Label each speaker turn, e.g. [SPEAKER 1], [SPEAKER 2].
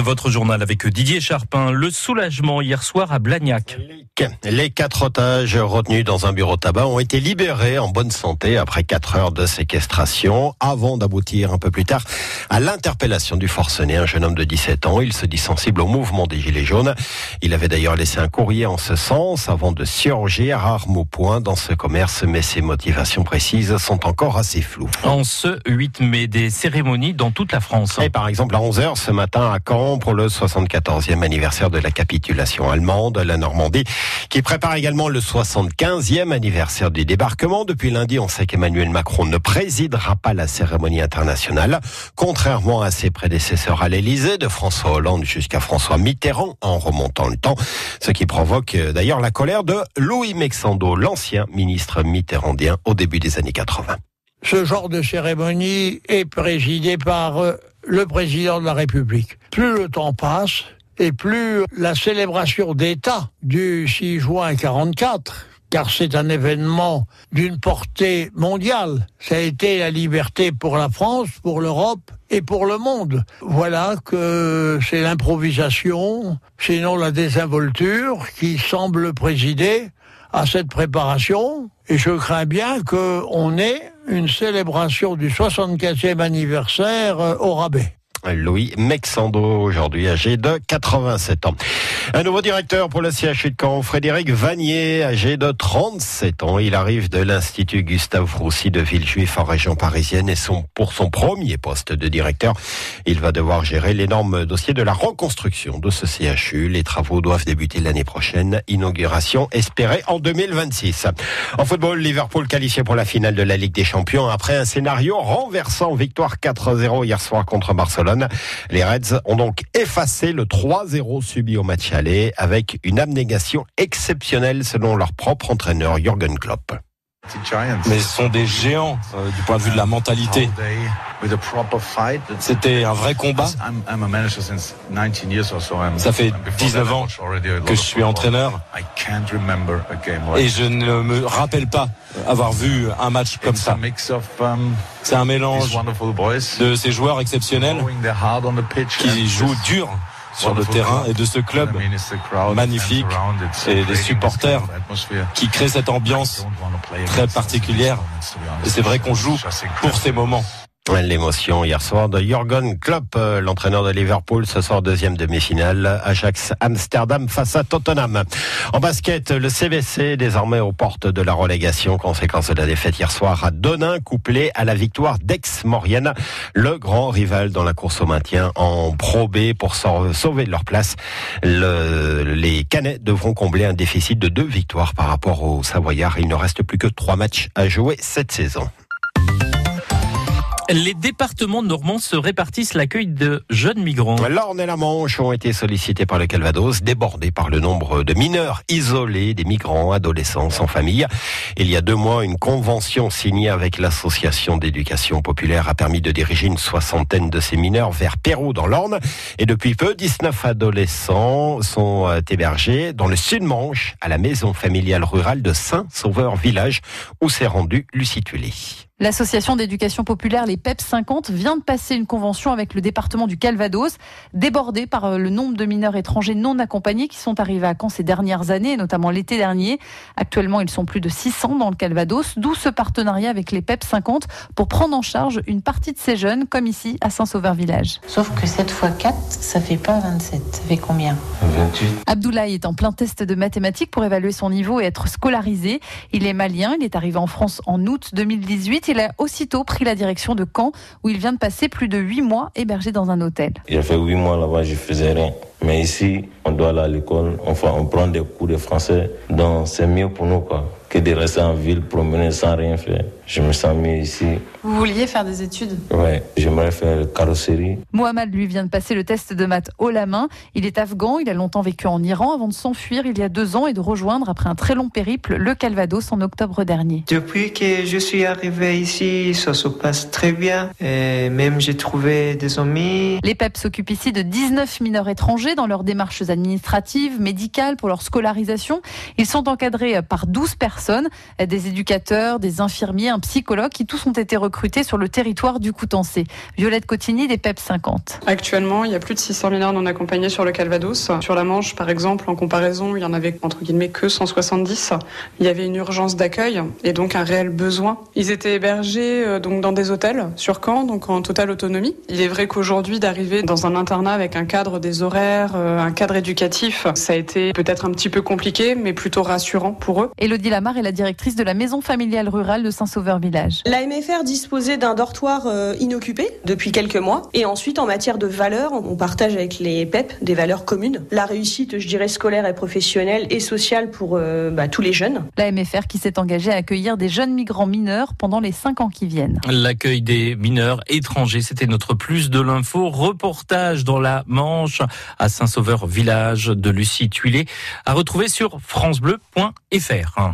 [SPEAKER 1] Votre journal avec Didier Charpin. Le soulagement hier soir à Blagnac.
[SPEAKER 2] Les quatre otages retenus dans un bureau tabac ont été libérés en bonne santé après quatre heures de séquestration avant d'aboutir un peu plus tard à l'interpellation du forcené, un jeune homme de 17 ans. Il se dit sensible au mouvement des Gilets jaunes. Il avait d'ailleurs laissé un courrier en ce sens avant de surgir arme au poing dans ce commerce, mais ses motivations précises sont encore assez floues.
[SPEAKER 1] En ce 8 mai, des cérémonies dans toute la France.
[SPEAKER 2] Et par exemple, à 11h ce matin à Caen pour le 74e anniversaire de la capitulation allemande, la Normandie qui prépare également le 75e anniversaire du débarquement. Depuis lundi, on sait qu'Emmanuel Macron ne présidera pas la cérémonie internationale, contrairement à ses prédécesseurs à l'Élysée, de François Hollande jusqu'à François Mitterrand, en remontant le temps, ce qui provoque euh, d'ailleurs la colère de Louis Mexando, l'ancien ministre mitterrandien au début des années 80.
[SPEAKER 3] Ce genre de cérémonie est présidé par euh, le président de la République. Plus le temps passe, et plus la célébration d'État du 6 juin 44 car c'est un événement d'une portée mondiale. Ça a été la liberté pour la France, pour l'Europe et pour le monde. Voilà que c'est l'improvisation, sinon la désinvolture qui semble présider à cette préparation. Et je crains bien qu'on ait une célébration du 75e anniversaire au rabais.
[SPEAKER 2] Louis Mexando, aujourd'hui âgé de 87 ans. Un nouveau directeur pour le CHU de Caen, Frédéric Vanier, âgé de 37 ans. Il arrive de l'Institut Gustave Roussy de Villejuif en région parisienne et son, pour son premier poste de directeur, il va devoir gérer l'énorme dossier de la reconstruction de ce CHU. Les travaux doivent débuter l'année prochaine. Inauguration espérée en 2026. En football, Liverpool qualifié pour la finale de la Ligue des Champions après un scénario renversant victoire 4-0 hier soir contre Barcelone. Les Reds ont donc effacé le 3-0 subi au match aller avec une abnégation exceptionnelle selon leur propre entraîneur Jürgen Klopp.
[SPEAKER 4] Mais ce sont des géants euh, du point de vue de la mentalité. C'était un vrai combat. Ça fait 19 ans que je suis entraîneur et je ne me rappelle pas avoir vu un match comme ça. C'est un mélange de ces joueurs exceptionnels qui jouent dur sur le terrain et de ce club magnifique et des supporters qui créent cette ambiance très particulière. Et c'est vrai qu'on joue pour ces moments.
[SPEAKER 2] L'émotion hier soir de Jürgen Klopp, euh, l'entraîneur de Liverpool, ce soir deuxième demi-finale, Ajax Amsterdam face à Tottenham. En basket, le CBC désormais aux portes de la relégation, conséquence de la défaite hier soir à Donin, couplé à la victoire d'Aix-Maurienne, le grand rival dans la course au maintien en Pro B pour sauver leur place. les Canets devront combler un déficit de deux victoires par rapport aux Savoyards. Il ne reste plus que trois matchs à jouer cette saison.
[SPEAKER 1] Les départements normands se répartissent l'accueil de jeunes migrants.
[SPEAKER 2] L'Orne et la Manche ont été sollicités par le Calvados, débordés par le nombre de mineurs isolés, des migrants, adolescents sans famille. Il y a deux mois, une convention signée avec l'association d'éducation populaire a permis de diriger une soixantaine de ces mineurs vers Pérou dans l'Orne. Et depuis peu, 19 adolescents sont euh, hébergés dans le sud-Manche, à la maison familiale rurale de Saint-Sauveur Village, où s'est rendu Lucie.
[SPEAKER 5] L'association d'éducation populaire, les PEP 50, vient de passer une convention avec le département du Calvados, débordé par euh, le nombre de mineurs étrangers non accompagnés qui sont arrivés à Caen ces dernières années, notamment l'été dernier. Actuellement, ils sont plus de 600 dans le Calvados, d'où ce partenariat avec les PEP 50 pour prendre en charge une partie de ces jeunes, comme ici à Saint-Sauveur-Village.
[SPEAKER 6] Sauf que 7 x 4, ça fait pas 27. Ça fait combien?
[SPEAKER 5] 28. Abdoulaye est en plein test de mathématiques pour évaluer son niveau et être scolarisé. Il est malien, il est arrivé en France en août 2018 il a aussitôt pris la direction de Caen, où il vient de passer plus de huit mois hébergé dans un hôtel.
[SPEAKER 7] A fait huit mois là-bas, je faisais rien. Mais ici, on doit aller à l'école, enfin, on prend des cours de français, donc c'est mieux pour nous, quoi que de rester en ville, promener sans rien faire. Je me sens mieux ici.
[SPEAKER 5] Vous vouliez faire des études?
[SPEAKER 7] Ouais, j'aimerais faire carrosserie.
[SPEAKER 5] Mohamed, lui, vient de passer le test de maths haut la main. Il est afghan, il a longtemps vécu en Iran avant de s'enfuir il y a deux ans et de rejoindre, après un très long périple, le Calvados en octobre dernier.
[SPEAKER 8] Depuis que je suis arrivé ici, ça se passe très bien. Et même j'ai trouvé des amis.
[SPEAKER 5] Les PEP s'occupent ici de 19 mineurs étrangers dans leurs démarches administratives, médicales, pour leur scolarisation. Ils sont encadrés par 12 personnes, des éducateurs, des infirmiers, un psychologue qui tous ont été recrutés sur le territoire du Coutancé. Violette Cotigny des PEP 50.
[SPEAKER 9] Actuellement, il y a plus de 600 mineurs non accompagnés sur le Calvados. Sur la Manche, par exemple, en comparaison, il y en avait entre guillemets que 170. Il y avait une urgence d'accueil et donc un réel besoin. Ils étaient hébergés euh, donc dans des hôtels sur Caen, donc en totale autonomie. Il est vrai qu'aujourd'hui, d'arriver dans un internat avec un cadre des horaires, euh, un cadre éducatif, ça a été peut-être un petit peu compliqué, mais plutôt rassurant pour eux.
[SPEAKER 5] Elodie Lamar est la directrice de la maison familiale rurale de Saint-Sauveur-Village.
[SPEAKER 10] La MFR disposait d'un dortoir euh, inoccupé depuis quelques mois. Et ensuite, en matière de valeurs, on partage avec les PEP des valeurs communes. La réussite, je dirais, scolaire et professionnelle et sociale pour euh, bah, tous les jeunes.
[SPEAKER 5] La MFR qui s'est engagée à accueillir des jeunes migrants mineurs pendant les cinq ans qui viennent.
[SPEAKER 1] L'accueil des mineurs étrangers, c'était notre plus de l'info. Reportage dans la Manche à Saint-Sauveur, village de Lucie Tuilé, à retrouver sur francebleu.fr.